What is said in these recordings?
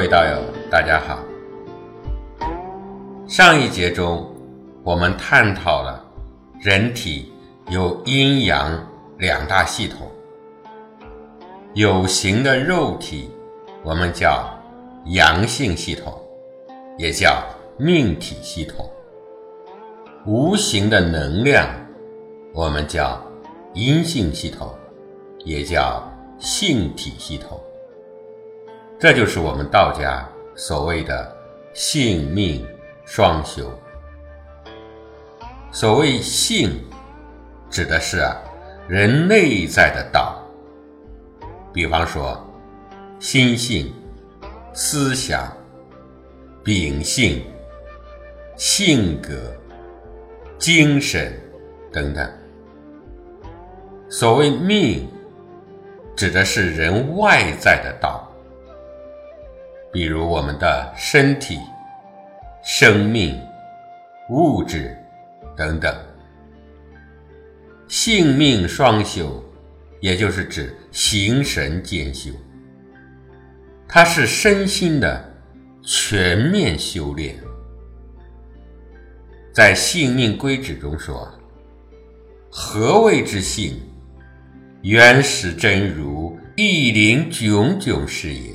各位道友，大家好。上一节中，我们探讨了人体有阴阳两大系统，有形的肉体我们叫阳性系统，也叫命体系统；无形的能量我们叫阴性系统，也叫性体系统。这就是我们道家所谓的性命双修。所谓性，指的是啊人内在的道，比方说心性、思想、秉性、性格、精神等等。所谓命，指的是人外在的道。比如我们的身体、生命、物质等等，性命双修，也就是指形神兼修，它是身心的全面修炼。在《性命规旨》中说：“何谓之性？原始真如，一灵炯炯是也。”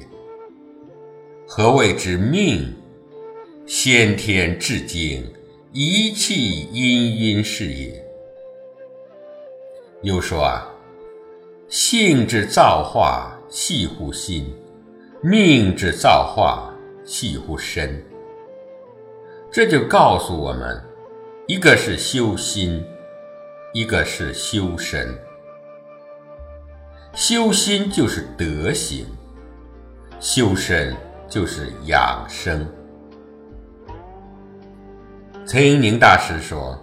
何谓之命？先天至精，一气氤氲是也。又说啊，性之造化系乎心，命之造化系乎身。这就告诉我们，一个是修心，一个是修身。修心就是德行，修身。就是养生。陈寅宁大师说：“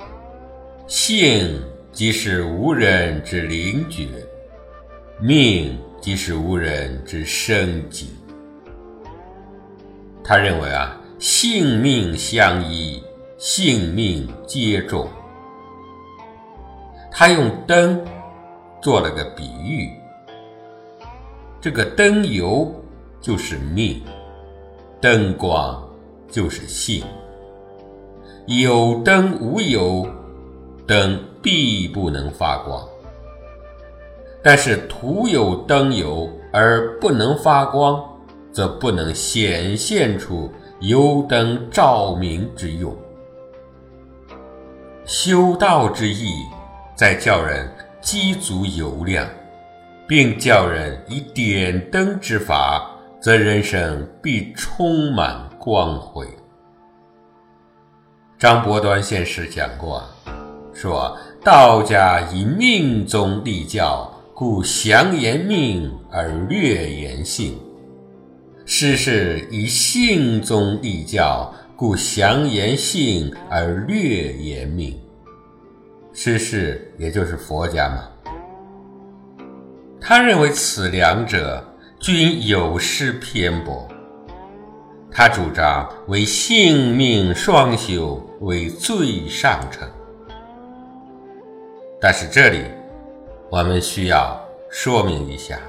性即是无人之灵觉，命即是无人之生机。”他认为啊，性命相依，性命皆重。他用灯做了个比喻，这个灯油就是命。灯光就是性，有灯无油，灯必不能发光。但是徒有灯油而不能发光，则不能显现出油灯照明之用。修道之意，在叫人积足油量，并叫人以点灯之法。则人生必充满光辉。张伯端先师讲过，说道家以命宗立教，故详言命而略言性；师是以性宗立教，故详言性而略言命。师是也就是佛家嘛，他认为此两者。均有失偏颇，他主张为性命双修为最上乘。但是这里我们需要说明一下，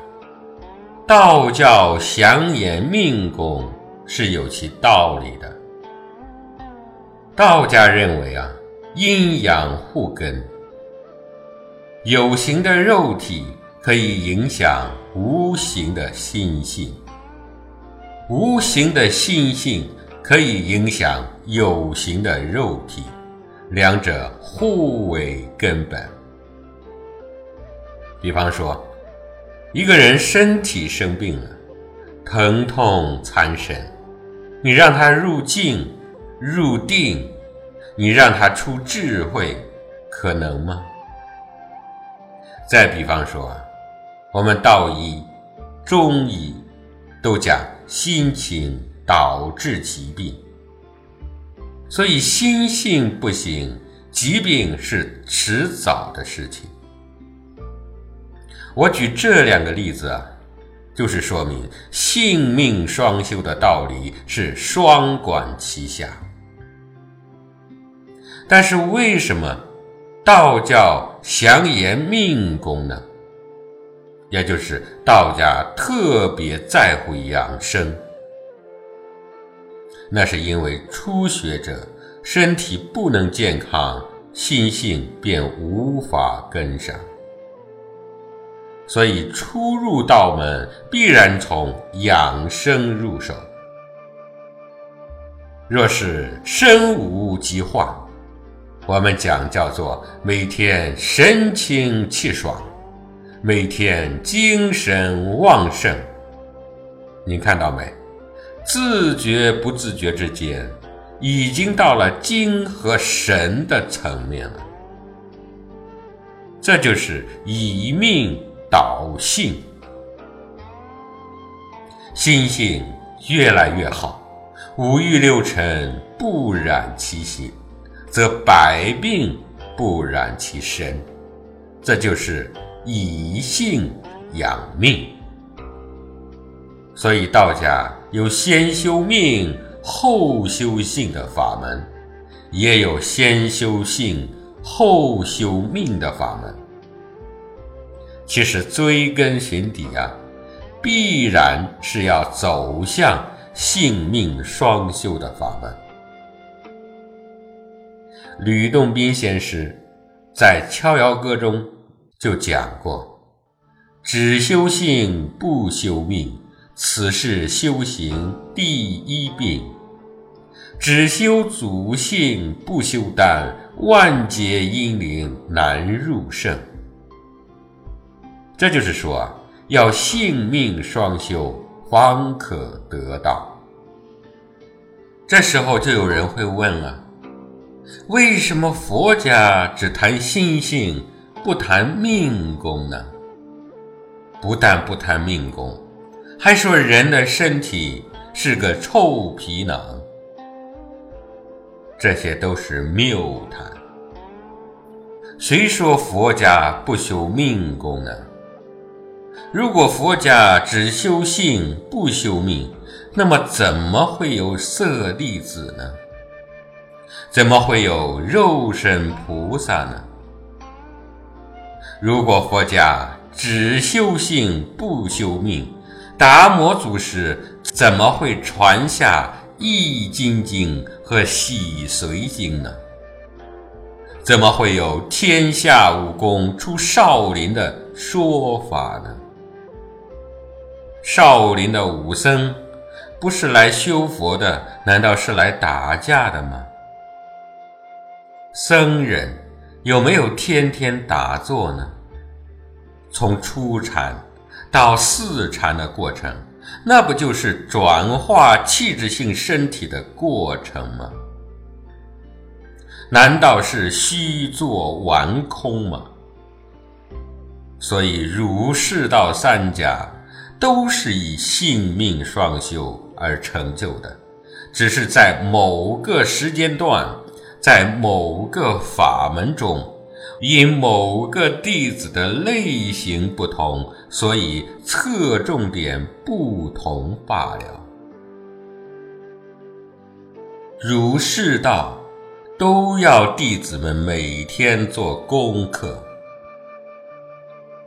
道教详言命功是有其道理的。道家认为啊，阴阳互根，有形的肉体可以影响。无形的心性，无形的心性可以影响有形的肉体，两者互为根本。比方说，一个人身体生病了，疼痛缠身，你让他入静、入定，你让他出智慧，可能吗？再比方说。我们道医、中医都讲心情导致疾病，所以心性不行，疾病是迟早的事情。我举这两个例子啊，就是说明性命双修的道理是双管齐下。但是为什么道教详言命功呢？也就是道家特别在乎养生，那是因为初学者身体不能健康，心性便无法跟上。所以初入道门，必然从养生入手。若是身无疾患，我们讲叫做每天神清气爽，每天精神旺盛。你看到没？自觉不自觉之间，已经到了精和神的层面了。这就是以命导性，心性越来越好，五欲六尘不染其心，则百病不染其身。这就是以性养命。所以道家有先修命后修性的法门，也有先修性后修命的法门。其实追根寻底啊，必然是要走向性命双修的法门。吕洞宾先师在《逍遥歌》中就讲过：“只修性不修命。”此是修行第一病，只修祖性不修丹，万劫阴灵难入圣。这就是说啊，要性命双修，方可得道。这时候就有人会问了：为什么佛家只谈心性，不谈命功呢？不但不谈命功。还说人的身体是个臭皮囊，这些都是谬谈。谁说佛家不修命功呢？如果佛家只修性不修命，那么怎么会有舍利子呢？怎么会有肉身菩萨呢？如果佛家只修性不修命，达摩祖师怎么会传下《易筋经》和《洗髓经》呢？怎么会有“天下武功出少林”的说法呢？少林的武僧不是来修佛的，难道是来打架的吗？僧人有没有天天打坐呢？从初禅。到四禅的过程，那不就是转化气质性身体的过程吗？难道是虚作完空吗？所以儒释道三家都是以性命双修而成就的，只是在某个时间段，在某个法门中。因某个弟子的类型不同，所以侧重点不同罢了。儒释道都要弟子们每天做功课。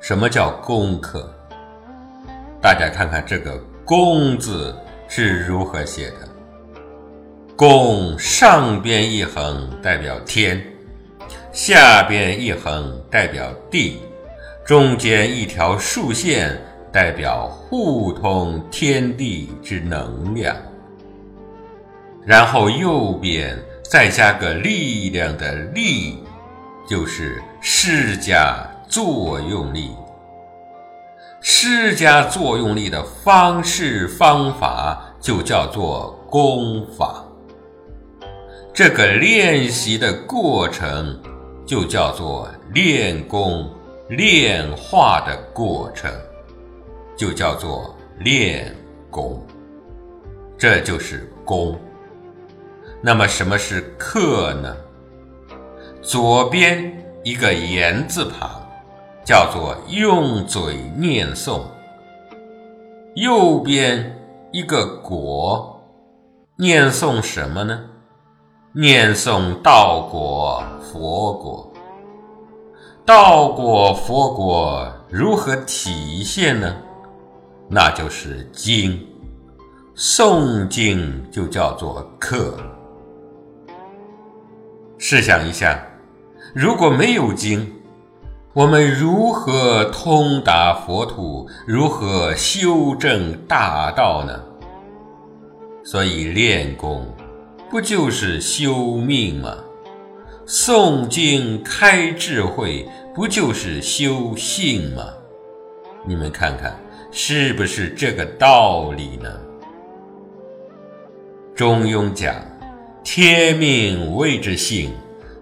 什么叫功课？大家看看这个“功”字是如何写的？“功”上边一横代表天。下边一横代表地，中间一条竖线代表互通天地之能量，然后右边再加个力量的力，就是施加作用力。施加作用力的方式方法就叫做功法。这个练习的过程。就叫做练功练化的过程，就叫做练功，这就是功。那么什么是课呢？左边一个言字旁，叫做用嘴念诵；右边一个果，念诵什么呢？念诵道果。佛果，道果佛果如何体现呢？那就是经。诵经就叫做课。试想一下，如果没有经，我们如何通达佛土？如何修正大道呢？所以练功不就是修命吗？诵经开智慧不就是修性吗？你们看看是不是这个道理呢？中庸讲：天命谓之性，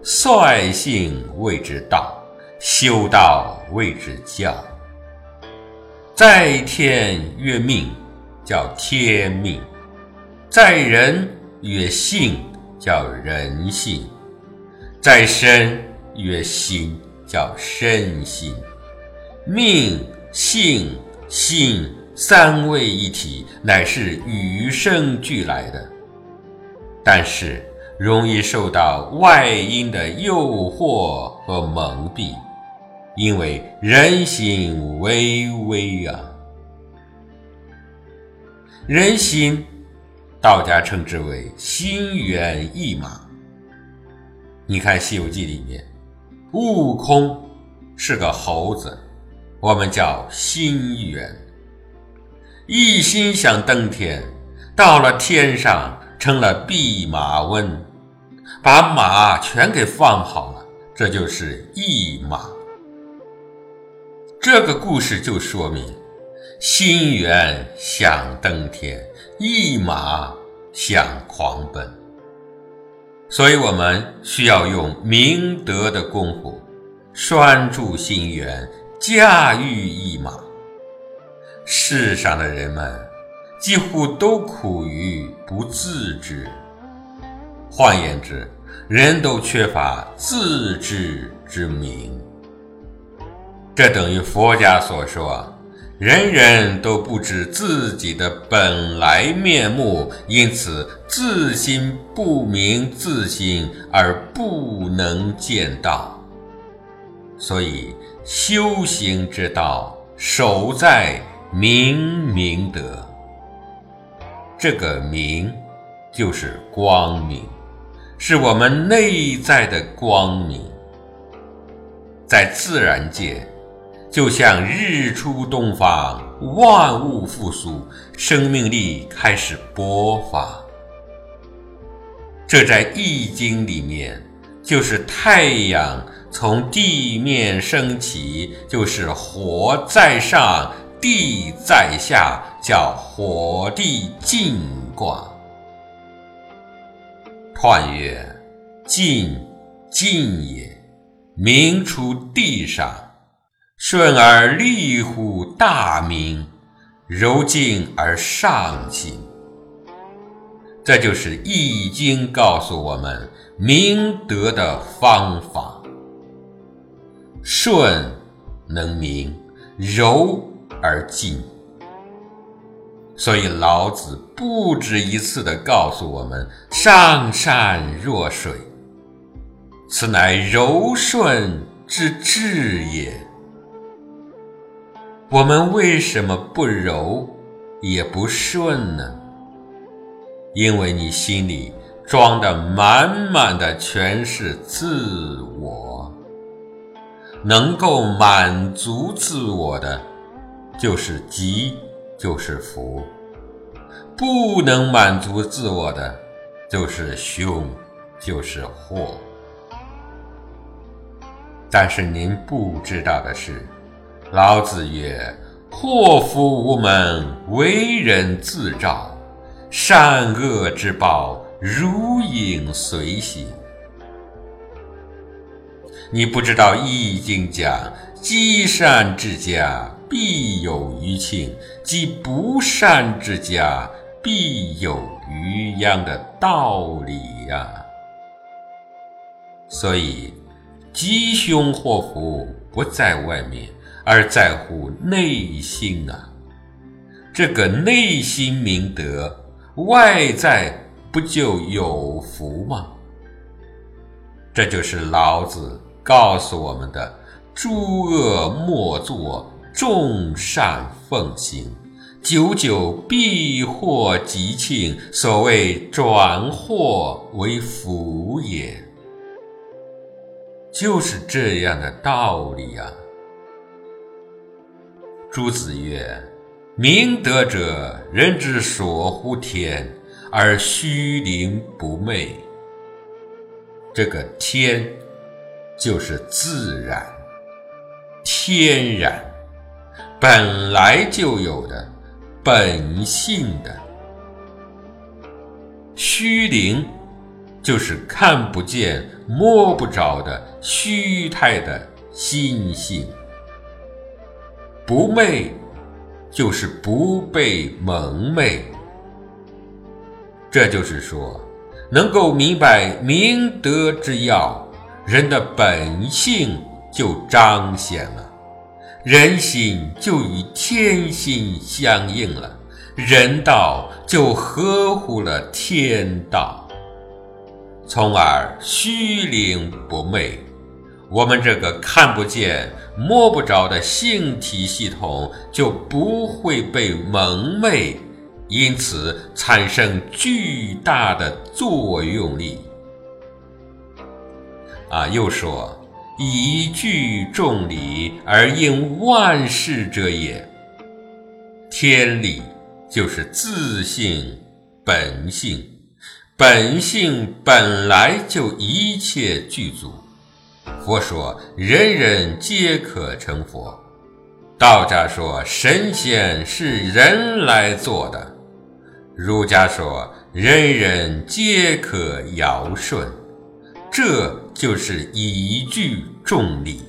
率性谓之道。修道谓之教，在天曰命，叫天命；在人曰性，叫人性；在身曰心，叫身心。命、性、心三位一体，乃是与生俱来的，但是容易受到外因的诱惑和蒙蔽。因为人心微微啊，人心，道家称之为心猿意马。你看《西游记》里面，悟空是个猴子，我们叫心猿，一心想登天，到了天上成了弼马温，把马全给放好了，这就是意马。这个故事就说明，心猿想登天，一马想狂奔。所以我们需要用明德的功夫拴住心猿，驾驭一马。世上的人们几乎都苦于不自知，换言之，人都缺乏自知之明。这等于佛家所说，人人都不知自己的本来面目，因此自心不明自心而不能见道。所以修行之道，守在明明德。这个明，就是光明，是我们内在的光明，在自然界。就像日出东方，万物复苏，生命力开始勃发。这在《易经》里面，就是太阳从地面升起，就是火在上，地在下，叫火地晋卦。彖曰：晋，晋也，明出地上。顺而利乎大明，柔静而上行。这就是《易经》告诉我们明德的方法。顺能明，柔而静。所以老子不止一次地告诉我们：“上善若水，此乃柔顺之至也。”我们为什么不柔也不顺呢？因为你心里装的满满的全是自我，能够满足自我的就是吉，就是福；不能满足自我的就是凶，就是祸。但是您不知道的是。老子曰：“祸福无门，为人自照。善恶之报，如影随形。”你不知道《易经》讲“积善之家，必有余庆；积不善之家，必有余殃”的道理呀。所以，吉凶祸福不在外面。而在乎内心啊，这个内心明德，外在不就有福吗？这就是老子告诉我们的：诸恶莫作，众善奉行，久久必获吉庆，所谓转祸为福也，就是这样的道理啊。朱子曰：“明德者，人之所乎天，而虚灵不昧。”这个天，就是自然、天然、本来就有的。本性的虚灵，就是看不见、摸不着的虚态的心性；不昧，就是不被蒙昧。这就是说，能够明白明德之要，人的本性就彰显了。人心就与天心相应了，人道就合乎了天道，从而虚灵不昧。我们这个看不见、摸不着的性体系统就不会被蒙昧，因此产生巨大的作用力。啊，又说。以具众理而应万事者也。天理就是自性本性，本性本来就一切具足。佛说人人皆可成佛，道家说神仙是人来做的，儒家说人人皆可尧舜。这就是以具众理，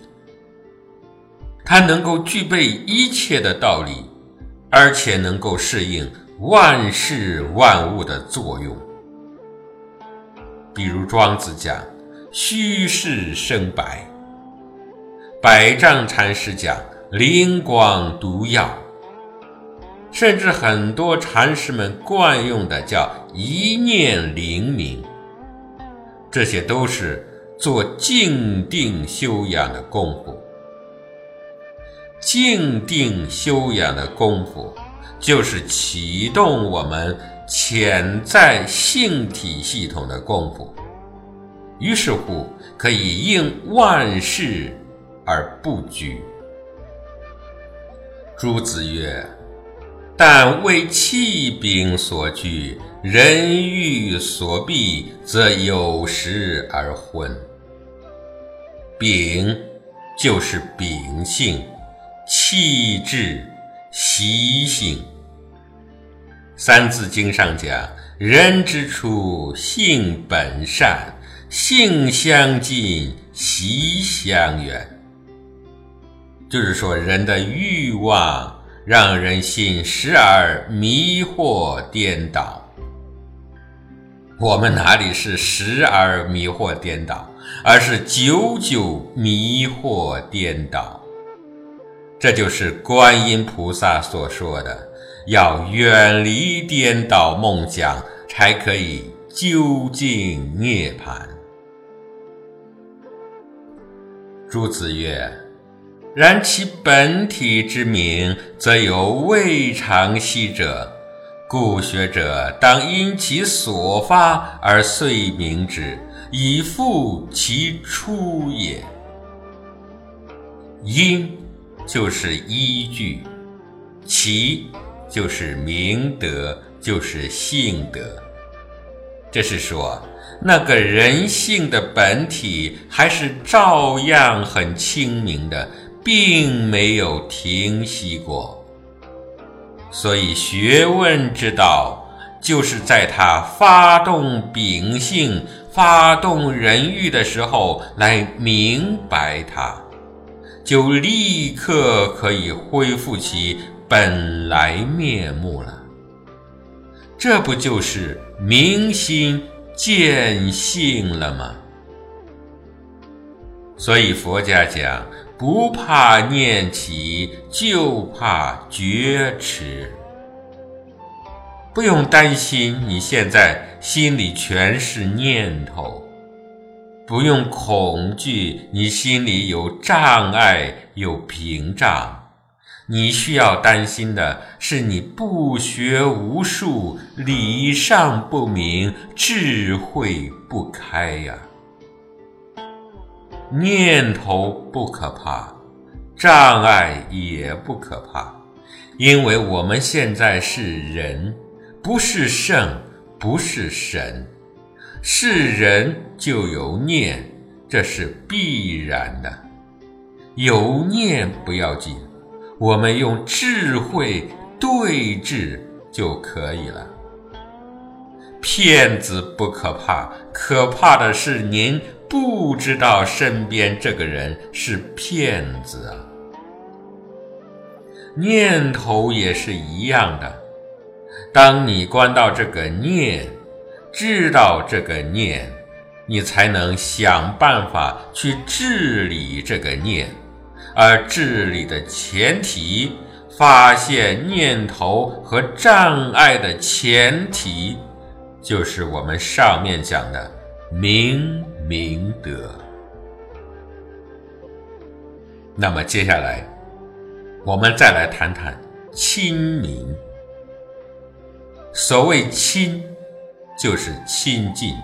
它能够具备一切的道理，而且能够适应万事万物的作用。比如庄子讲“虚实生白”，百丈禅师讲“灵光独耀”，甚至很多禅师们惯用的叫“一念灵明”。这些都是做静定修养的功夫。静定修养的功夫，就是启动我们潜在性体系统的功夫。于是乎，可以应万事而不拘。朱子曰。但为气柄所拘，人欲所避，则有时而昏。秉就是秉性、气质、习性。《三字经》上讲：“人之初，性本善，性相近，习相远。”就是说，人的欲望。让人心时而迷惑颠倒。我们哪里是时而迷惑颠倒，而是久久迷惑颠倒。这就是观音菩萨所说的：要远离颠倒梦想，才可以究竟涅槃。朱子曰。然其本体之名，则有未尝息者，故学者当因其所发而遂明之，以复其出也。因就是依据，其就是明德，就是性德。这是说，那个人性的本体还是照样很清明的。并没有停息过，所以学问之道，就是在他发动秉性、发动人欲的时候来明白它，就立刻可以恢复其本来面目了。这不就是明心见性了吗？所以佛家讲。不怕念起，就怕觉迟。不用担心你现在心里全是念头，不用恐惧你心里有障碍有屏障，你需要担心的是你不学无术，礼尚不明，智慧不开呀。念头不可怕，障碍也不可怕，因为我们现在是人，不是圣，不是神。是人就有念，这是必然的。有念不要紧。我们用智慧对峙就可以了。骗子不可怕，可怕的是您不知道身边这个人是骗子啊。念头也是一样的，当你关到这个念，知道这个念，你才能想办法去治理这个念。而治理的前提，发现念头和障碍的前提，就是我们上面讲的明明德。那么接下来，我们再来谈谈亲民。所谓亲，就是亲近；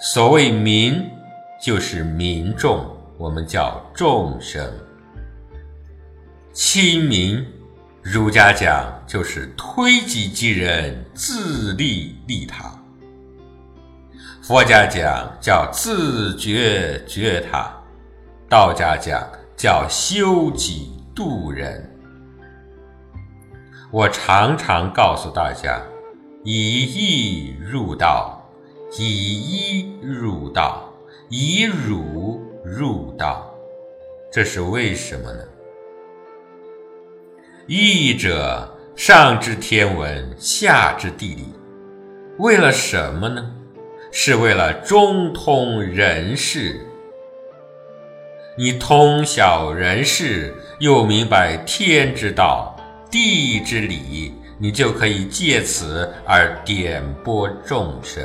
所谓民，就是民众，我们叫众生。亲民，儒家讲就是推己及人，自利利他；佛家讲叫自觉觉他；道家讲叫修己度人。我常常告诉大家，以义入道，以一入道，以儒入道，这是为什么呢？义者，上知天文，下知地理，为了什么呢？是为了中通人事。你通晓人事，又明白天之道、地之理，你就可以借此而点拨众生。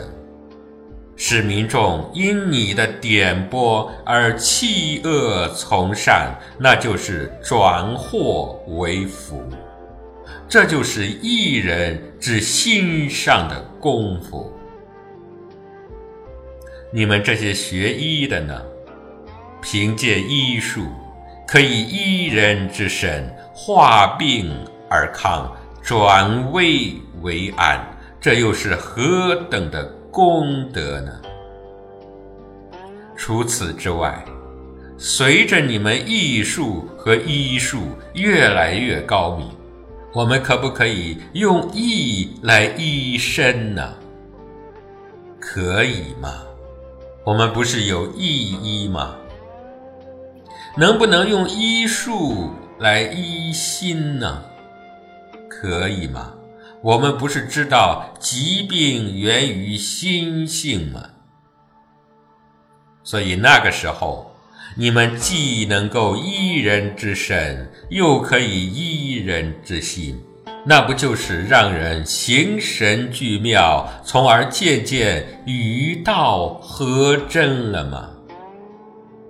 使民众因你的点拨而弃恶从善，那就是转祸为福，这就是一人之心上的功夫。你们这些学医的呢，凭借医术可以医人之身，化病而康，转危为安，这又是何等的！功德呢？除此之外，随着你们艺术和医术越来越高明，我们可不可以用医来医身呢？可以吗？我们不是有医医吗？能不能用医术来医心呢？可以吗？我们不是知道疾病源于心性吗？所以那个时候，你们既能够医人之身，又可以医人之心，那不就是让人形神俱妙，从而渐渐与道合真了吗？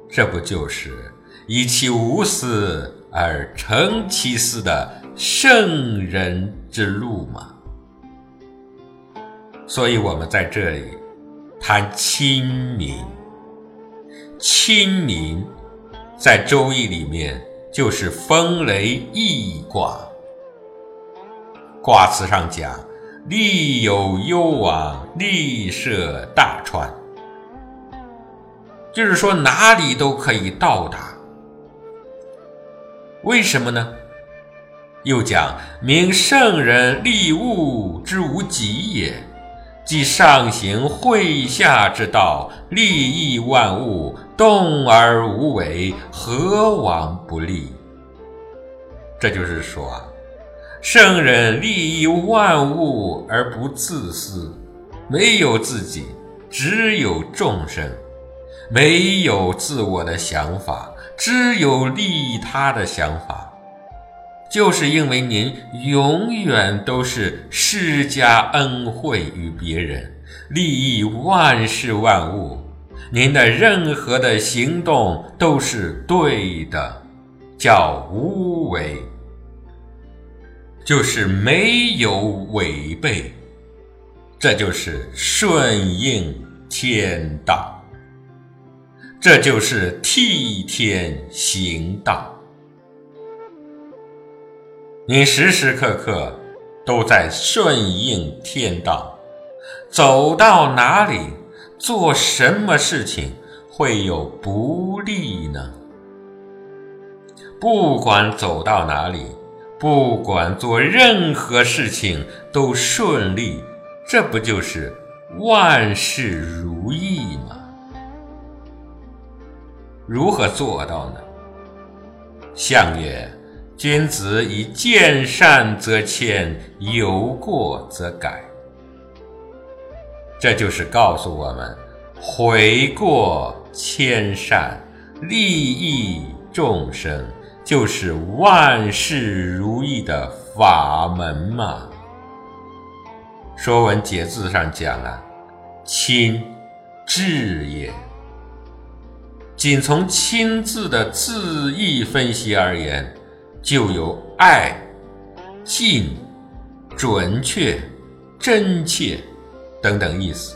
这不就是以其无私而成其私的？圣人之路嘛，所以我们在这里谈亲民。亲民在《周易》里面就是风雷易卦，卦辞上讲：“利有攸往，利涉大川。”就是说哪里都可以到达。为什么呢？又讲明圣人利物之无极也，即上行会下之道，利益万物，动而无为，何往不利？这就是说啊，圣人利益万物而不自私，没有自己，只有众生，没有自我的想法，只有利他的想法。就是因为您永远都是施加恩惠于别人，利益万事万物，您的任何的行动都是对的，叫无为。就是没有违背，这就是顺应天道，这就是替天行道。你时时刻刻都在顺应天道，走到哪里，做什么事情会有不利呢？不管走到哪里。不管做任何事情都顺利，这不就是万事如意吗？如何做到呢？相曰：君子以见善则迁，有过则改。这就是告诉我们，悔过迁善，利益众生。就是万事如意的法门嘛。《说文解字》上讲啊：“亲，至也。”仅从“亲”字的字义分析而言，就有爱、近、准确、真切等等意思。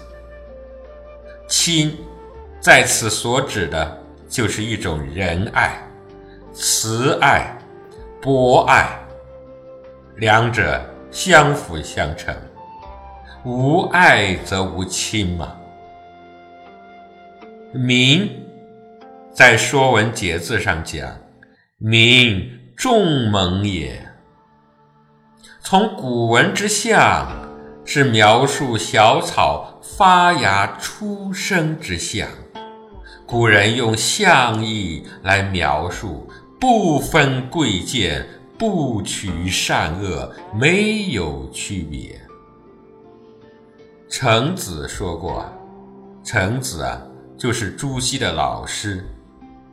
亲，在此所指的就是一种仁爱。慈爱、博爱，两者相辅相成。无爱则无亲嘛。民在《说文解字》上讲：“民，众盟也。”从古文之象，是描述小草发芽出生之象。古人用象意来描述。不分贵贱，不取善恶，没有区别。程子说过：“程子啊，就是朱熹的老师，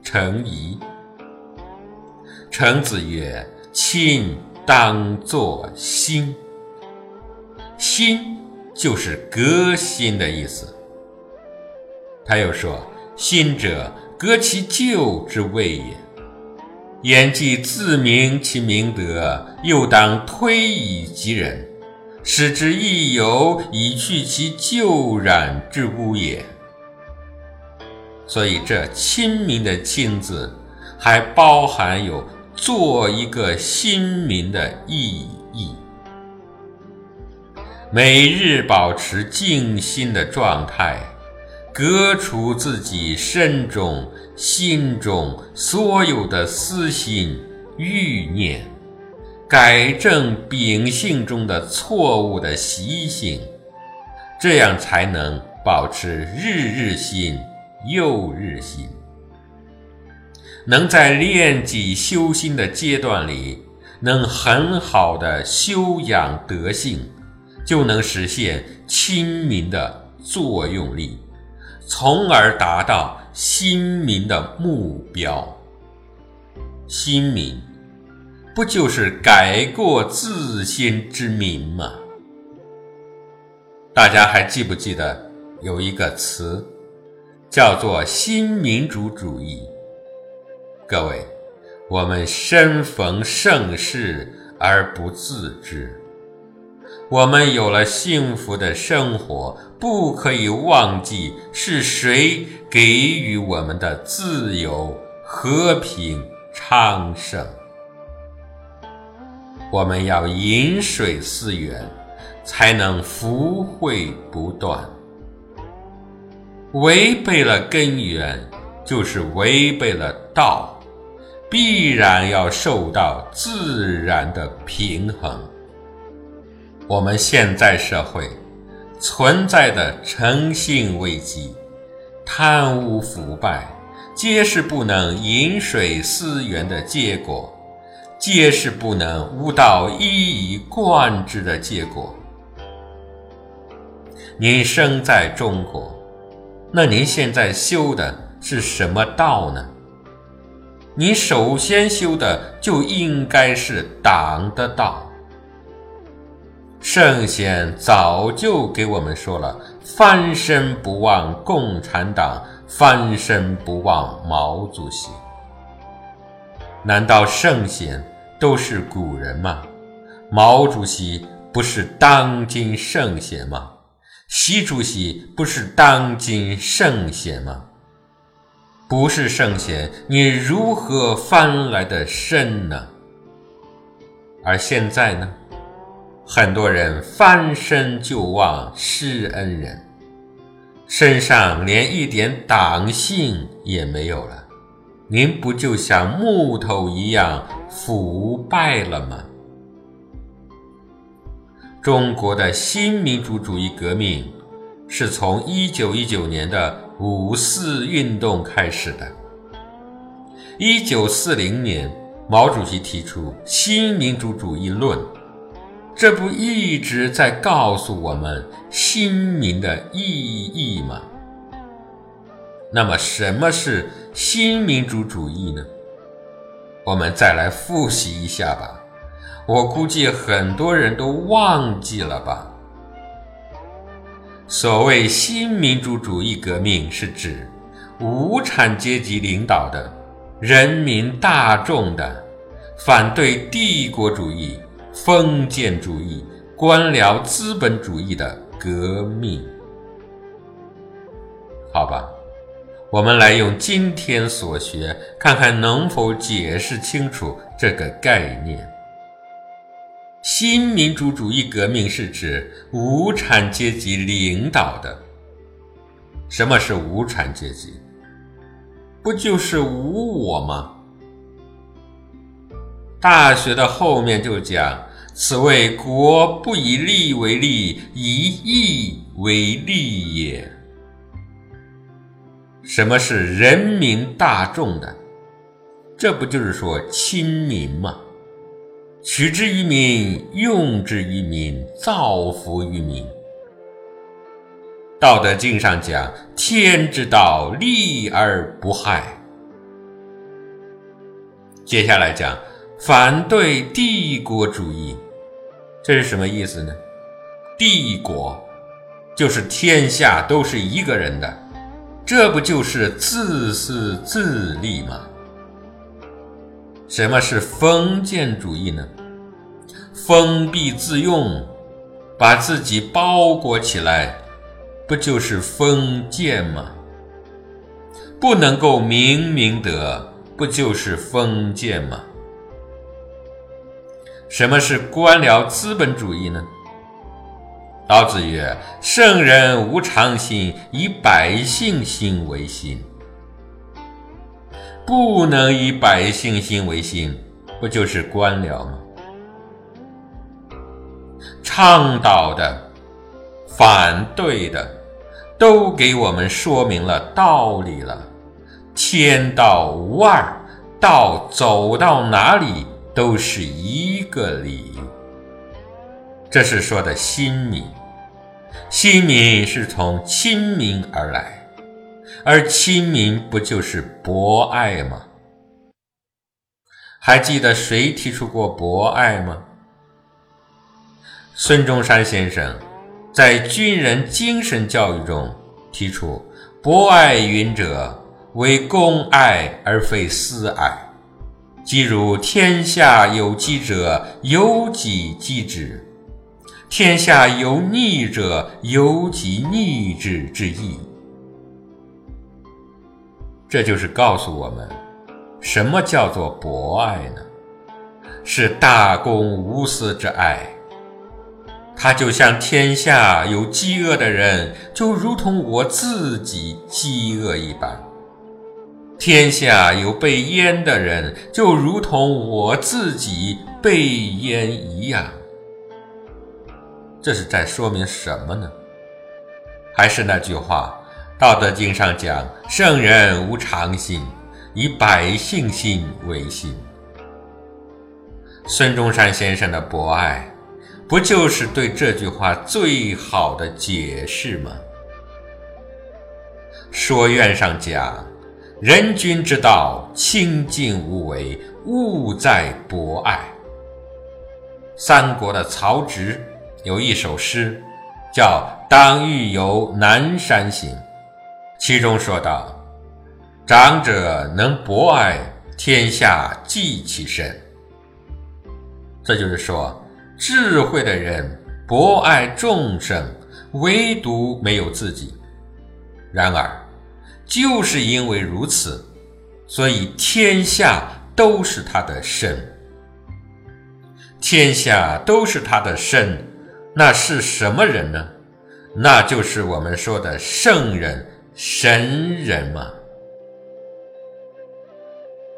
程颐。”程子曰：“亲当作新。”新就是革新的意思。他又说：“新者，革其旧之谓也。”言既自明其明德，又当推以及人，使之亦有以去其旧染之污也。所以这亲民的“亲”字，还包含有做一个新民的意义。每日保持静心的状态。革除自己身中、心中所有的私心欲念，改正秉性中的错误的习性，这样才能保持日日新、又日新。能在练己修心的阶段里，能很好的修养德性，就能实现亲民的作用力。从而达到新民的目标。新民，不就是改过自新之民吗？大家还记不记得有一个词，叫做新民主主义？各位，我们身逢盛世而不自知。我们有了幸福的生活，不可以忘记是谁给予我们的自由、和平、昌盛。我们要饮水思源，才能福慧不断。违背了根源，就是违背了道，必然要受到自然的平衡。我们现在社会存在的诚信危机、贪污腐败，皆是不能饮水思源的结果，皆是不能悟道一以贯之的结果。您生在中国，那您现在修的是什么道呢？你首先修的就应该是党的道。圣贤早就给我们说了：“翻身不忘共产党，翻身不忘毛主席。”难道圣贤都是古人吗？毛主席不是当今圣贤吗？习主席不是当今圣贤吗？不是圣贤，你如何翻来的身呢？而现在呢？很多人翻身就忘施恩人，身上连一点党性也没有了，您不就像木头一样腐败了吗？中国的新民主主义革命是从一九一九年的五四运动开始的。一九四零年，毛主席提出新民主主义论，这不一直在告诉我们新民的意义吗？那么，什么是新民主主义呢？我们再来复习一下吧。我估计很多人都忘记了吧。所谓新民主主义革命，是指无产阶级领导的、人民大众的反对帝国主义、封建主义、官僚资本主义的革命。好吧，我们来用今天所学，看看能否解释清楚这个概念。新民主主义革命是指无产阶级领导的。什么是无产阶级？不就是无我吗？大学的后面就讲：“此谓国不以利为利，以义为利也。”什么是人民大众的？这不就是说亲民吗？取之于民，用之于民，造福于民。道德经上讲：“天之道，利而不害。”接下来讲反对帝国主义，这是什么意思呢？帝国就是天下都是一个人的，这不就是自私自利吗？什么是封建主义呢？封闭自用，把自己包裹起来，不就是封建吗？不能够明明德，不就是封建吗？什么是官僚资本主义呢？老子曰：“圣人无常心，以百姓心为心。”不能以百姓心为心，不就是官僚吗？倡导的、反对的，都给我们说明了道理了。天道无二，道走到哪里都是一个理。这是说的新民，新民是从亲民而来。而亲民不就是博爱吗？还记得谁提出过博爱吗？孙中山先生在军人精神教育中提出：“博爱云者，为公爱而非私爱。即如天下有饥者，由己饥之；天下有逆者，由己逆之之意。”这就是告诉我们，什么叫做博爱呢？是大公无私之爱。它就像天下有饥饿的人，就如同我自己饥饿一般；天下有被淹的人，就如同我自己被淹一样。这是在说明什么呢？还是那句话。道德经上讲：“圣人无常心，以百姓心为心。”孙中山先生的博爱，不就是对这句话最好的解释吗？说院上讲：“人君之道，清净无为，务在博爱。”三国的曹植有一首诗，叫《当欲游南山行》。其中说道：“长者能博爱，天下济其身。”这就是说，智慧的人博爱众生，唯独没有自己。然而，就是因为如此，所以天下都是他的身。天下都是他的身，那是什么人呢？那就是我们说的圣人、神人嘛。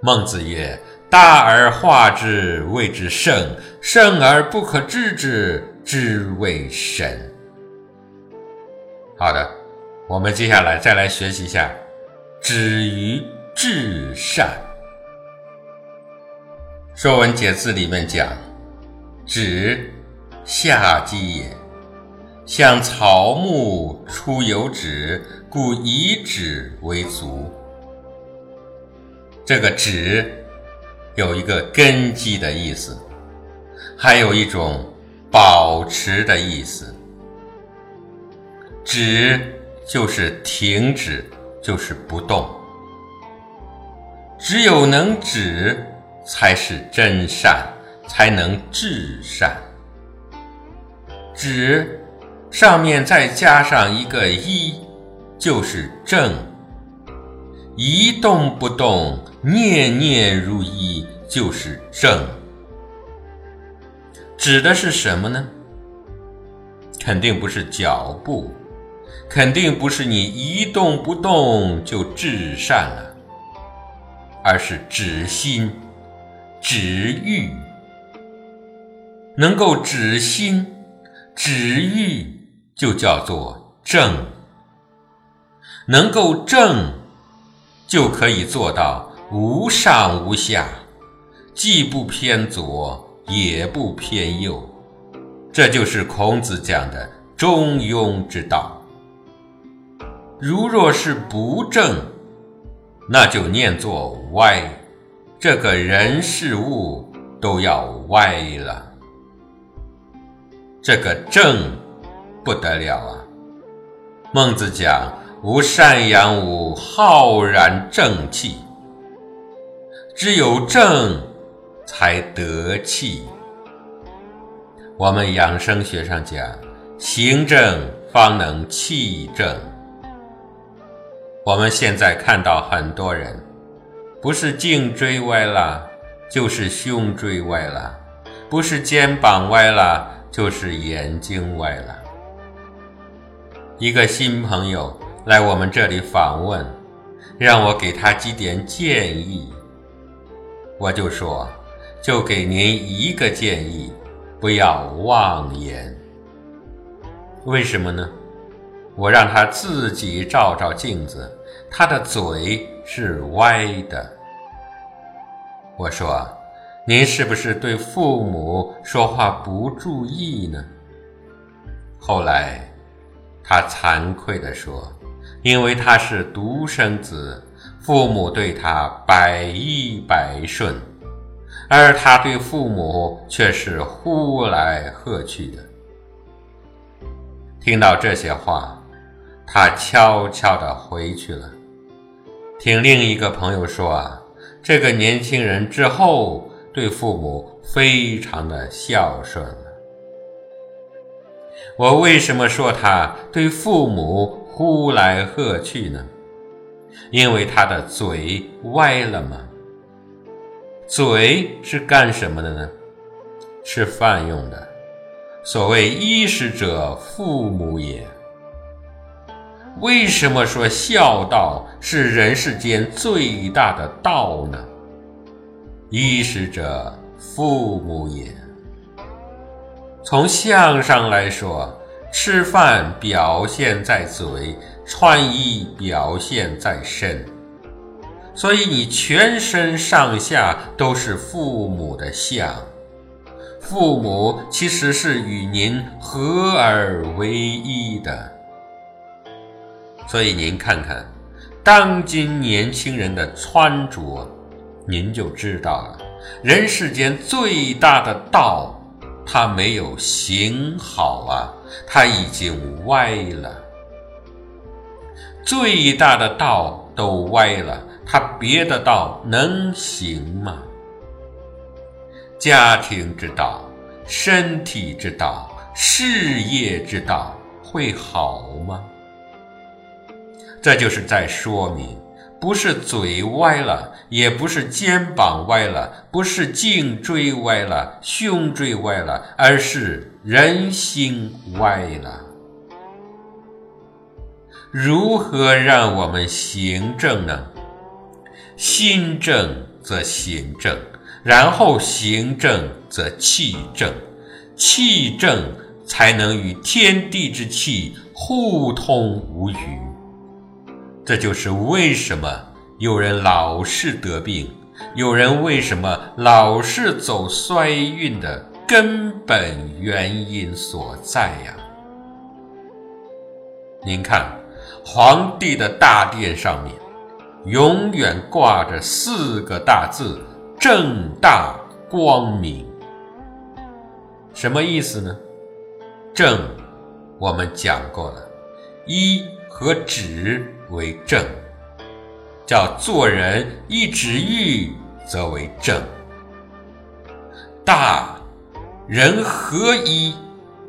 孟子曰：“大而化之，谓之圣；圣而不可知之，之谓神。”好的，我们接下来再来学习一下“止于至善”。《说文解字》里面讲。止，下机也。像草木出有止，故以止为足。这个止有一个根基的意思，还有一种保持的意思。止就是停止，就是不动。只有能止，才是真善。才能至善。止，上面再加上一个一，就是正。一动不动，念念如一，就是正。指的是什么呢？肯定不是脚步，肯定不是你一动不动就至善了，而是止心、止欲。能够止心、止欲，就叫做正。能够正，就可以做到无上无下，既不偏左，也不偏右。这就是孔子讲的中庸之道。如若是不正，那就念作歪，这个人事物都要歪了。这个正不得了啊！孟子讲：“无善养无浩然正气。”只有正才得气。我们养生学上讲：“行正方能气正。”我们现在看到很多人，不是颈椎歪了，就是胸椎歪了，不是肩膀歪了。就是眼睛歪了。一个新朋友来我们这里访问，让我给他几点建议。我就说，就给您一个建议，不要妄言。为什么呢？我让他自己照照镜子，他的嘴是歪的。我说。您是不是对父母说话不注意呢？后来，他惭愧地说：“因为他是独生子，父母对他百依百顺，而他对父母却是呼来喝去的。”听到这些话，他悄悄地回去了。听另一个朋友说啊，这个年轻人之后。对父母非常的孝顺我为什么说他对父母呼来喝去呢？因为他的嘴歪了吗？嘴是干什么的呢？吃饭用的。所谓衣食者父母也。为什么说孝道是人世间最大的道呢？衣食者，父母也。从相上来说，吃饭表现在嘴，穿衣表现在身，所以你全身上下都是父母的相。父母其实是与您合而为一的。所以您看看，当今年轻人的穿着。您就知道了，人世间最大的道，他没有行好啊，他已经歪了。最大的道都歪了，他别的道能行吗？家庭之道，身体之道、事业之道会好吗？这就是在说明，不是嘴歪了，也不是肩膀歪了，不是颈椎歪了、胸椎歪了，而是人心歪了。如何让我们行正呢？心正则行正，然后行正则气正，气正才能与天地之气互通无余。这就是为什么有人老是得病，有人为什么老是走衰运的根本原因所在呀！您看，皇帝的大殿上面永远挂着四个大字：“正大光明”。什么意思呢？正，我们讲过了，一和止。为正，叫做人一直欲则为正。大，人合一，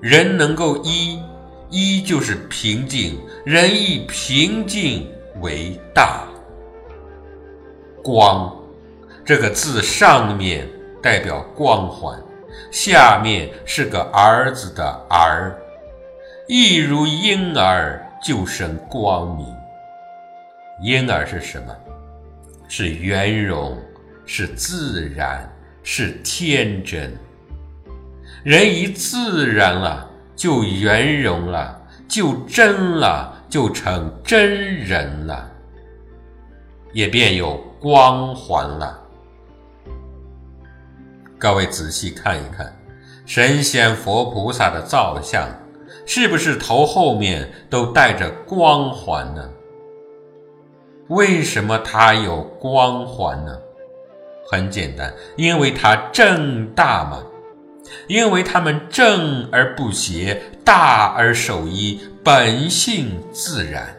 人能够一，一就是平静，人以平静为大。光，这个字上面代表光环，下面是个儿子的儿，一如婴儿就生光明。婴儿是什么？是圆融，是自然，是天真。人一自然了，就圆融了，就真了，就成真人了，也便有光环了。各位仔细看一看，神仙佛菩萨的造像，是不是头后面都带着光环呢？为什么它有光环呢？很简单，因为它正大嘛，因为他们正而不邪，大而守一，本性自然，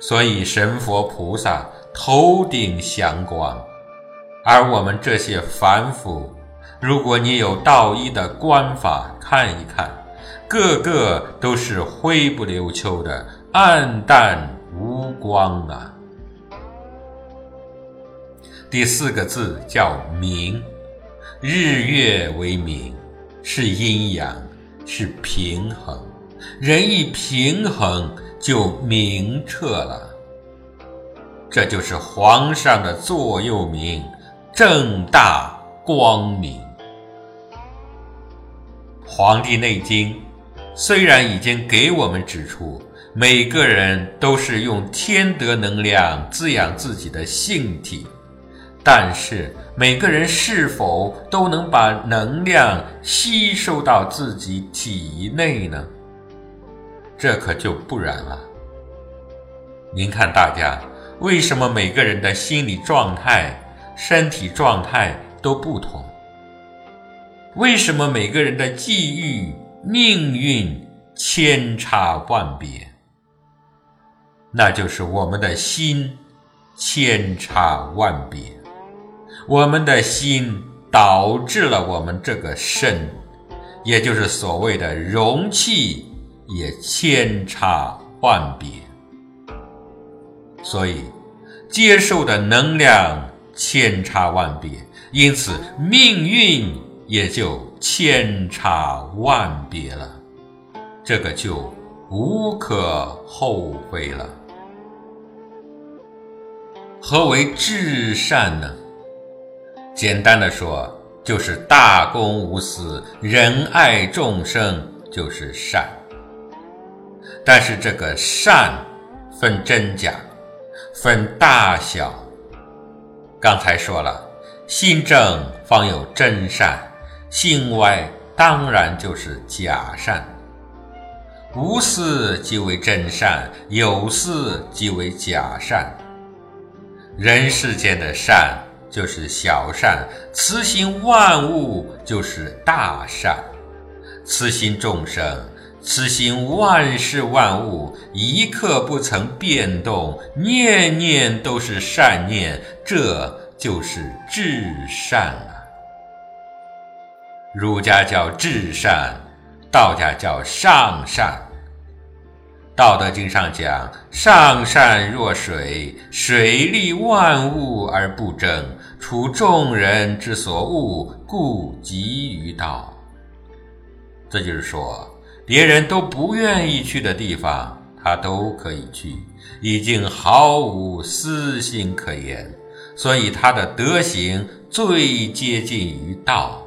所以神佛菩萨头顶祥光，而我们这些凡夫，如果你有道一的观法看一看，个个都是灰不溜秋的，暗淡。无光啊！第四个字叫明，日月为明，是阴阳，是平衡。人一平衡，就明澈了。这就是皇上的座右铭：正大光明。《黄帝内经》虽然已经给我们指出。每个人都是用天德能量滋养自己的性体，但是每个人是否都能把能量吸收到自己体内呢？这可就不然了。您看，大家为什么每个人的心理状态、身体状态都不同？为什么每个人的际遇、命运千差万别？那就是我们的心千差万别，我们的心导致了我们这个身，也就是所谓的容器也千差万别，所以接受的能量千差万别，因此命运也就千差万别了，这个就无可厚非了。何为至善呢？简单的说，就是大公无私、仁爱众生，就是善。但是这个善分真假，分大小。刚才说了，心正方有真善，心歪当然就是假善。无私即为真善，有私即为假善。人世间的善就是小善，慈心万物就是大善，慈心众生，慈心万事万物，一刻不曾变动，念念都是善念，这就是至善啊！儒家叫至善，道家叫上善。道德经上讲：“上善若水，水利万物而不争，处众人之所恶，故几于道。”这就是说，别人都不愿意去的地方，他都可以去，已经毫无私心可言，所以他的德行最接近于道。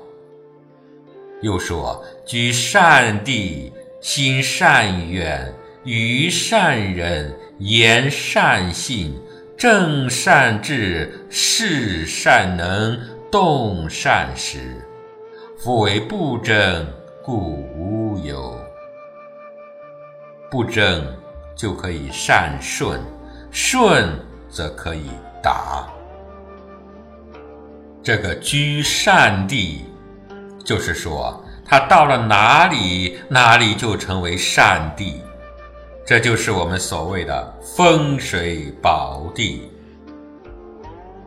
又说：“居善地，心善愿。”于善人言善信，正善治，事善能，动善时。夫为不争，故无有。不争就可以善顺，顺则可以达。这个居善地，就是说他到了哪里，哪里就成为善地。这就是我们所谓的风水宝地，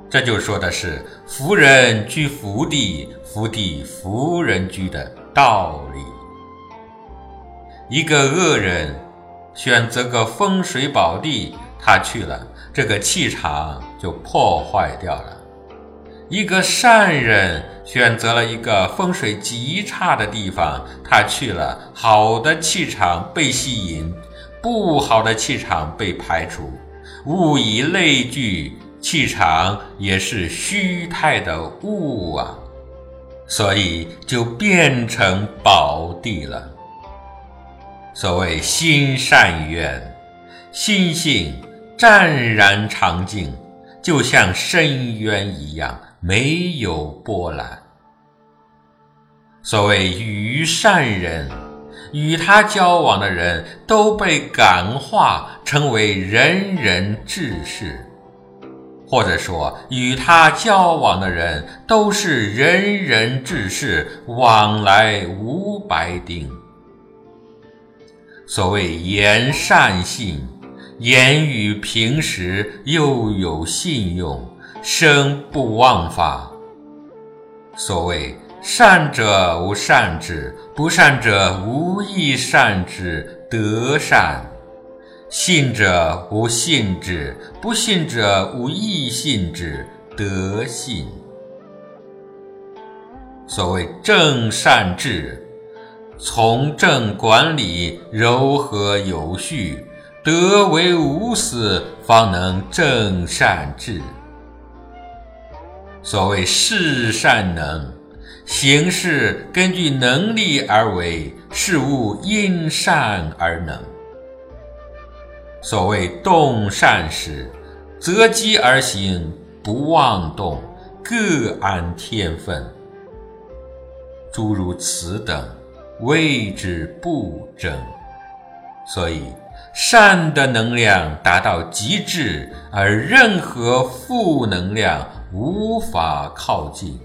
这就说的是福人居福地，福地福人居的道理。一个恶人选择个风水宝地，他去了，这个气场就破坏掉了；一个善人选择了一个风水极差的地方，他去了，好的气场被吸引。不好的气场被排除，物以类聚，气场也是虚态的物啊，所以就变成宝地了。所谓心善愿，心性湛然常静，就像深渊一样，没有波澜。所谓愚善人。与他交往的人都被感化，成为仁人志士，或者说，与他交往的人都是仁人志士，往来无白丁。所谓言善信，言语平实又有信用，生不忘法。所谓。善者无善之，不善者无亦善之，德善；信者无信之，不信者无亦信之，德信。所谓正善治，从政管理，柔和有序，德为无私，方能正善治。所谓事善能。行事根据能力而为，事物因善而能。所谓动善时，择机而行，不妄动，各安天分。诸如此等，谓之不争。所以，善的能量达到极致，而任何负能量无法靠近。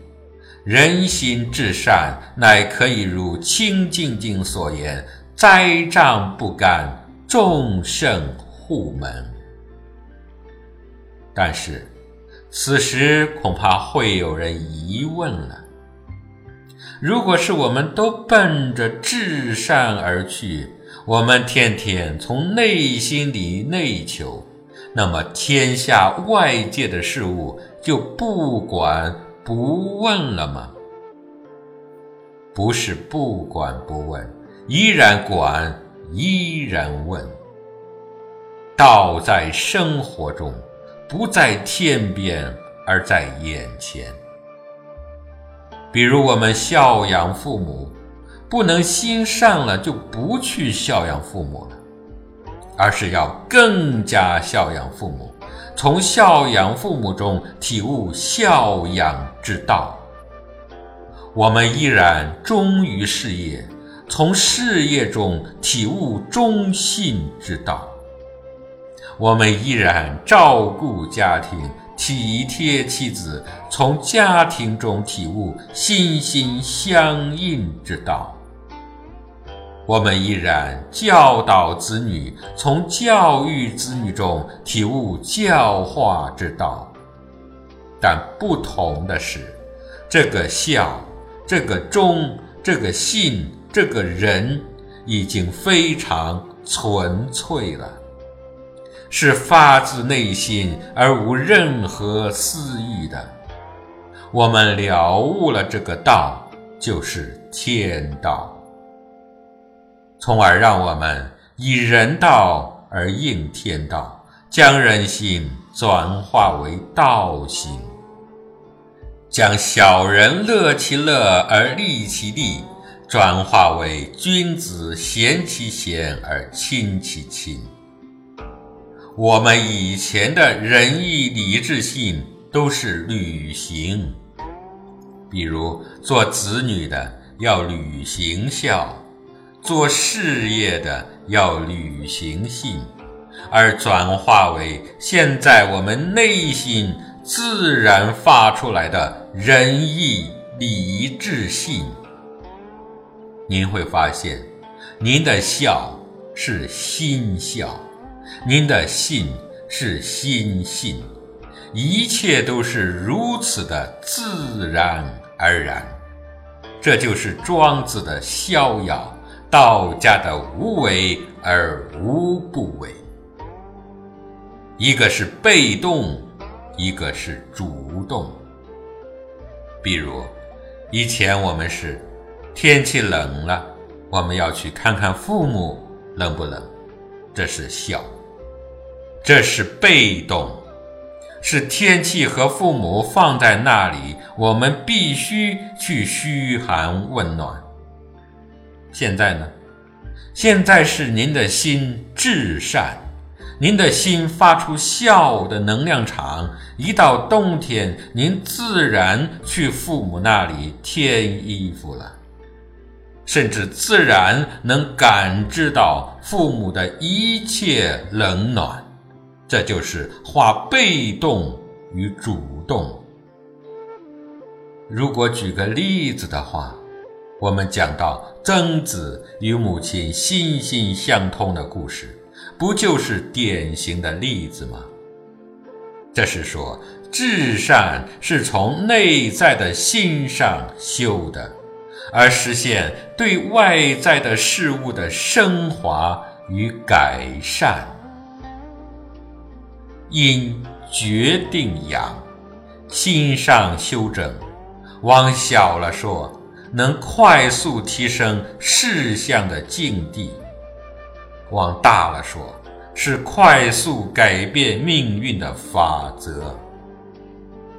人心至善，乃可以如《清净经》所言：“灾障不干，众圣护门。”但是，此时恐怕会有人疑问了：如果是我们都奔着至善而去，我们天天从内心里内求，那么天下外界的事物就不管。不问了吗？不是不管不问，依然管，依然问。道在生活中，不在天边，而在眼前。比如我们孝养父母，不能心善了就不去孝养父母了，而是要更加孝养父母。从孝养父母中体悟孝养之道，我们依然忠于事业；从事业中体悟忠信之道，我们依然照顾家庭、体贴妻子；从家庭中体悟心心相印之道。我们依然教导子女，从教育子女中体悟教化之道，但不同的是，这个孝、这个忠这个信，这个人已经非常纯粹了，是发自内心而无任何私欲的。我们了悟了这个道，就是天道，从而让我们以人道而应天道，将人心转化为道心。将小人乐其乐而利其利，转化为君子贤其贤而亲其亲。我们以前的仁义礼智信都是履行，比如做子女的要履行孝，做事业的要履行信，而转化为现在我们内心。自然发出来的仁义礼智信，您会发现，您的孝是心孝，您的信是心信，一切都是如此的自然而然。这就是庄子的逍遥，道家的无为而无不为。一个是被动。一个是主动，比如以前我们是天气冷了，我们要去看看父母冷不冷，这是孝；这是被动，是天气和父母放在那里，我们必须去嘘寒问暖。现在呢？现在是您的心至善。您的心发出孝的能量场，一到冬天，您自然去父母那里添衣服了，甚至自然能感知到父母的一切冷暖。这就是化被动与主动。如果举个例子的话，我们讲到曾子与母亲心心相通的故事。不就是典型的例子吗？这是说，至善是从内在的心上修的，而实现对外在的事物的升华与改善。因决定阳，心上修正，往小了说，能快速提升事项的境地。往大了说，是快速改变命运的法则。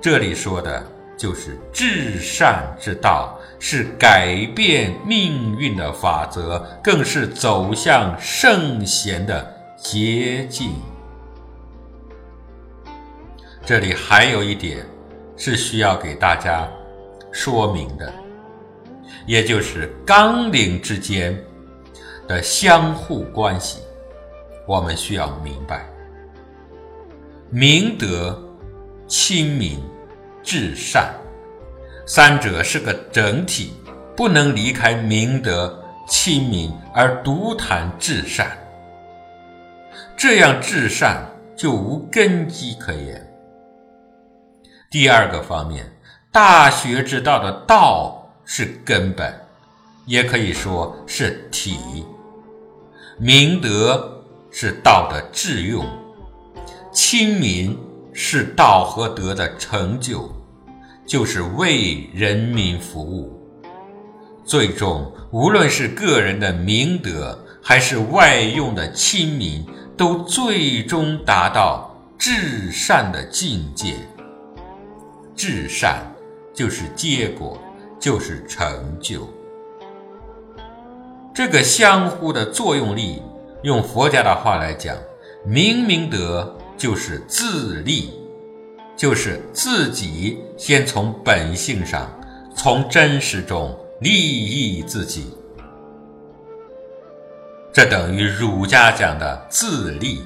这里说的就是至善之道，是改变命运的法则，更是走向圣贤的捷径。这里还有一点是需要给大家说明的，也就是纲领之间。的相互关系，我们需要明白。明德、亲民、至善，三者是个整体，不能离开明德、亲民而独谈至善。这样至善就无根基可言。第二个方面，大学之道的道是根本，也可以说是体。明德是道的致用，亲民是道和德的成就，就是为人民服务。最终，无论是个人的明德，还是外用的亲民，都最终达到至善的境界。至善就是结果，就是成就。这个相互的作用力，用佛家的话来讲，明明德就是自利，就是自己先从本性上、从真实中利益自己。这等于儒家讲的自利，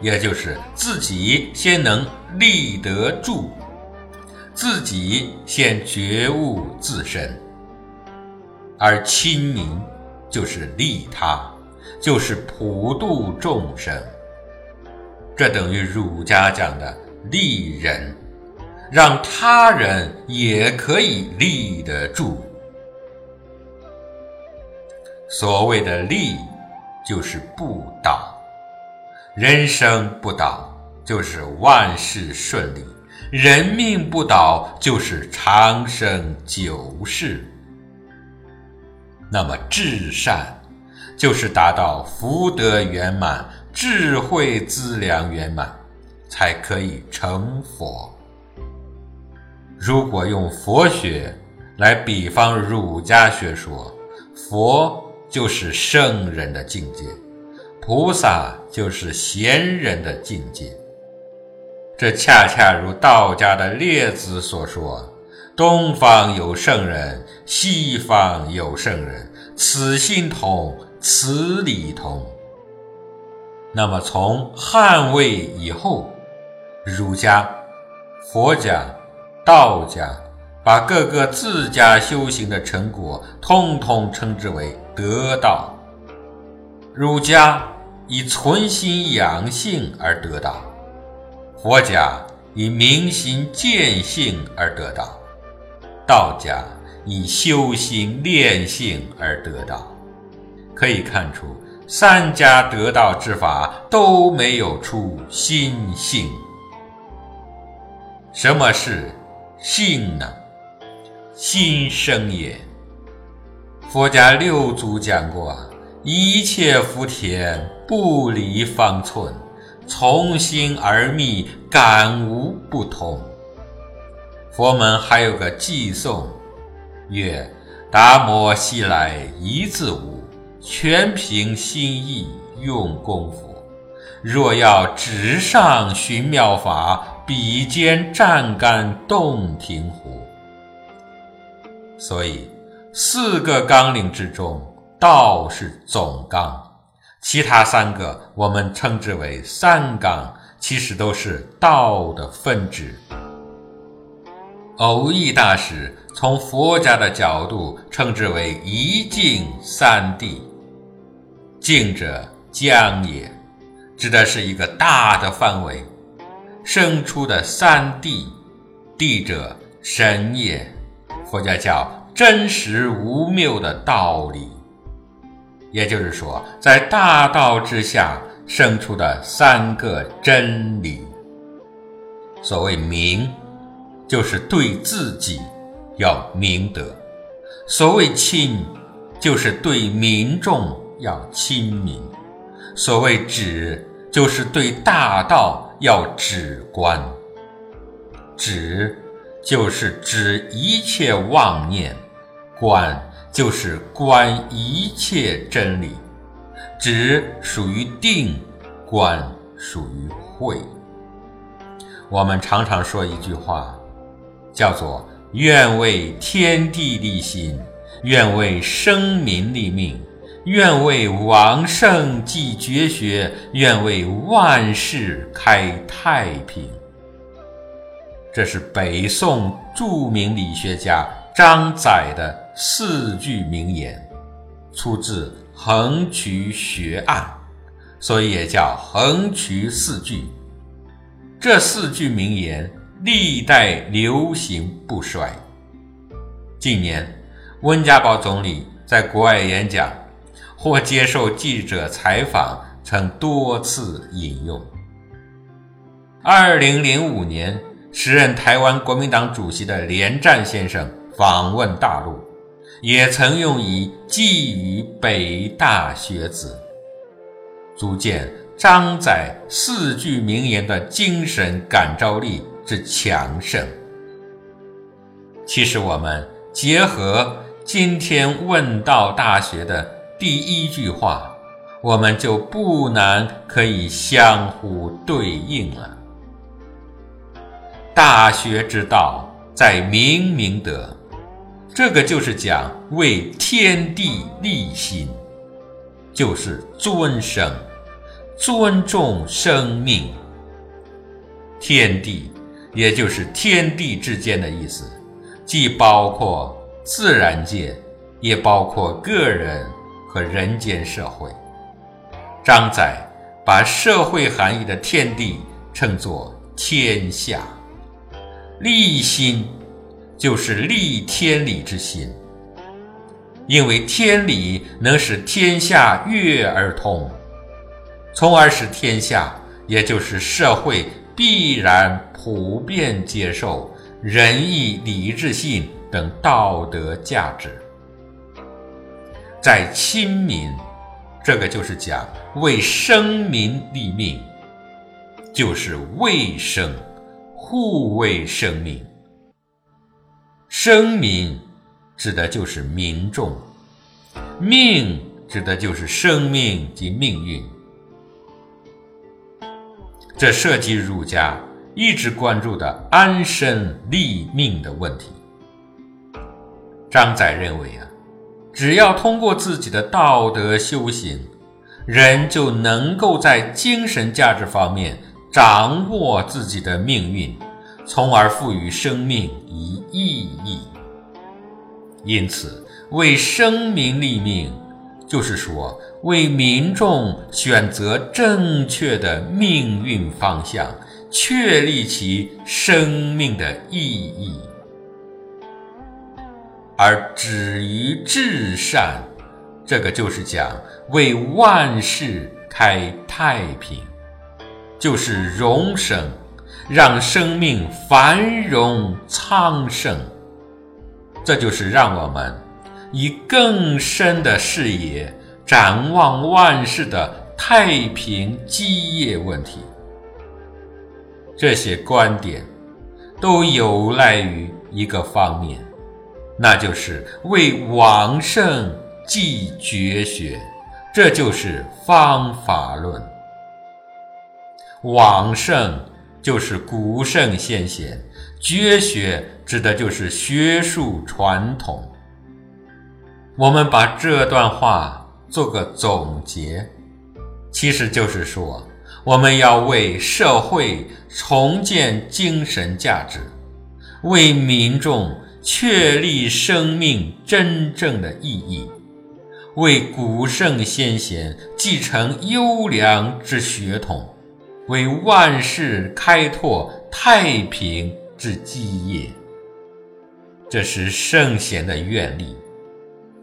也就是自己先能立得住，自己先觉悟自身，而亲民。就是利他，就是普度众生。这等于儒家讲的利人，让他人也可以立得住。所谓的利，就是不倒；人生不倒，就是万事顺利；人命不倒，就是长生久世。那么至善，就是达到福德圆满、智慧资粮圆满，才可以成佛。如果用佛学来比方儒家学说，佛就是圣人的境界，菩萨就是贤人的境界。这恰恰如道家的列子所说。东方有圣人，西方有圣人，此心同，此理同。那么从汉魏以后，儒家、佛家、道家把各个自家修行的成果，通通称之为得道。儒家以存心养性而得道，佛家以明心见性而得道。道家以修心炼性而得道，可以看出三家得道之法都没有出心性。什么是性呢？心生也。佛家六祖讲过：“一切福田，不离方寸；从心而觅，感无不通。”佛门还有个寄颂，曰：“达摩西来一字无，全凭心意用功夫。若要纸上寻妙法，笔尖蘸干洞庭湖。”所以，四个纲领之中，道是总纲，其他三个我们称之为三纲，其实都是道的分支。偶益大师从佛家的角度称之为一境三谛。境者将也，指的是一个大的范围，生出的三谛。谛者神也，佛家叫真实无谬的道理。也就是说，在大道之下生出的三个真理。所谓明。就是对自己要明德，所谓亲，就是对民众要亲民；所谓止，就是对大道要止观。止就是止一切妄念，观就是观一切真理。止属于定，观属于慧。我们常常说一句话。叫做愿为天地立心，愿为生民立命，愿为王圣继绝学，愿为万世开太平。这是北宋著名理学家张载的四句名言，出自《横渠学案》，所以也叫横渠四句。这四句名言。历代流行不衰。近年，温家宝总理在国外演讲或接受记者采访，曾多次引用。二零零五年，时任台湾国民党主席的连战先生访问大陆，也曾用以寄予北大学子，足见张载四句名言的精神感召力。之强盛。其实，我们结合今天问道大学的第一句话，我们就不难可以相互对应了。大学之道，在明明德，这个就是讲为天地立心，就是尊生，尊重生命，天地。也就是天地之间的意思，既包括自然界，也包括个人和人间社会。张载把社会含义的天地称作天下，立心就是立天理之心。因为天理能使天下悦而通，从而使天下，也就是社会，必然普遍接受仁义礼智信等道德价值。在亲民，这个就是讲为生民立命，就是卫生，护卫生命。生民指的就是民众，命指的就是生命及命运。这涉及儒家一直关注的安身立命的问题。张载认为啊。只要通过自己的道德修行，人就能够在精神价值方面掌握自己的命运，从而赋予生命以意义。因此，为生民立命，就是说为民众选择正确的命运方向，确立其生命的意义。而止于至善，这个就是讲为万事开太平，就是荣生，让生命繁荣昌盛。这就是让我们以更深的视野展望万世的太平基业问题。这些观点都有赖于一个方面。那就是为往圣继绝学，这就是方法论。往圣就是古圣先贤，绝学指的就是学术传统。我们把这段话做个总结，其实就是说，我们要为社会重建精神价值，为民众。确立生命真正的意义，为古圣先贤继承优良之血统，为万世开拓太平之基业。这是圣贤的愿力，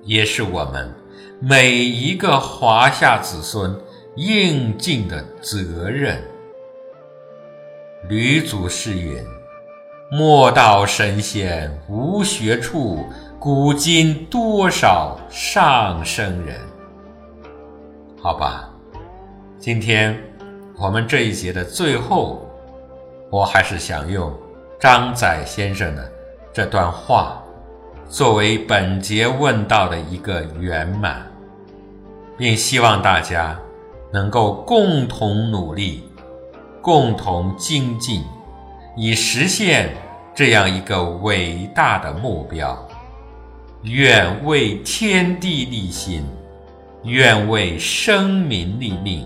也是我们每一个华夏子孙应尽的责任。吕祖诗云。莫道神仙无学处，古今多少上生人。好吧，今天我们这一节的最后，我还是想用张载先生的这段话，作为本节问道的一个圆满，并希望大家能够共同努力，共同精进。以实现这样一个伟大的目标，愿为天地立心，愿为生民立命，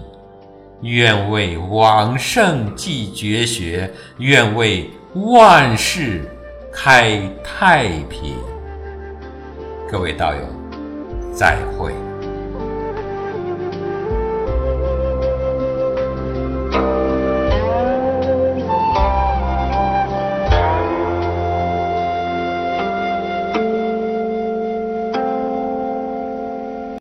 愿为往圣继绝学，愿为万世开太平。各位道友，再会。